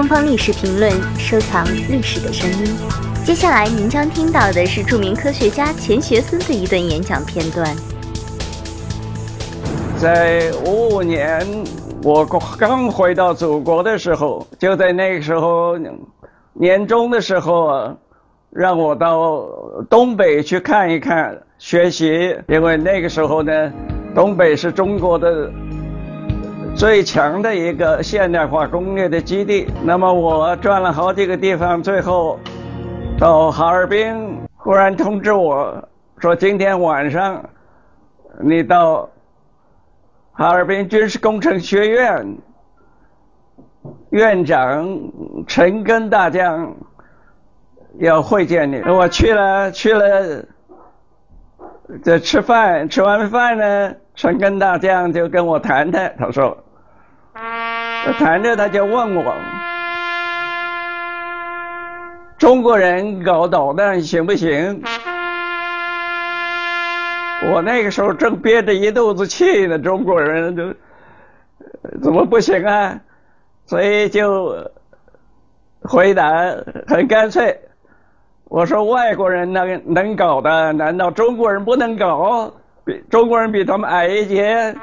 东方历史评论，收藏历史的声音。接下来您将听到的是著名科学家钱学森的一段演讲片段。在五五年，我刚回到祖国的时候，就在那个时候年终的时候，让我到东北去看一看，学习，因为那个时候呢，东北是中国的。最强的一个现代化工业的基地。那么我转了好几个地方，最后到哈尔滨，忽然通知我说，今天晚上你到哈尔滨军事工程学院，院长陈根大将要会见你。我去了，去了，在吃饭，吃完饭呢。陈根大将就跟我谈谈，他说，谈着他就问我，中国人搞导弹行不行？我那个时候正憋着一肚子气呢，中国人就怎么不行啊？所以就回答很干脆，我说外国人能能搞的，难道中国人不能搞？比中国人比他们矮一截。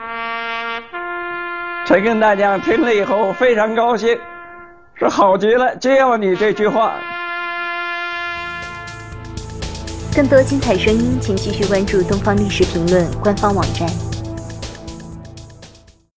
陈根大将听了以后非常高兴，说好极了，就要你这句话。更多精彩声音，请继续关注《东方历史评论》官方网站。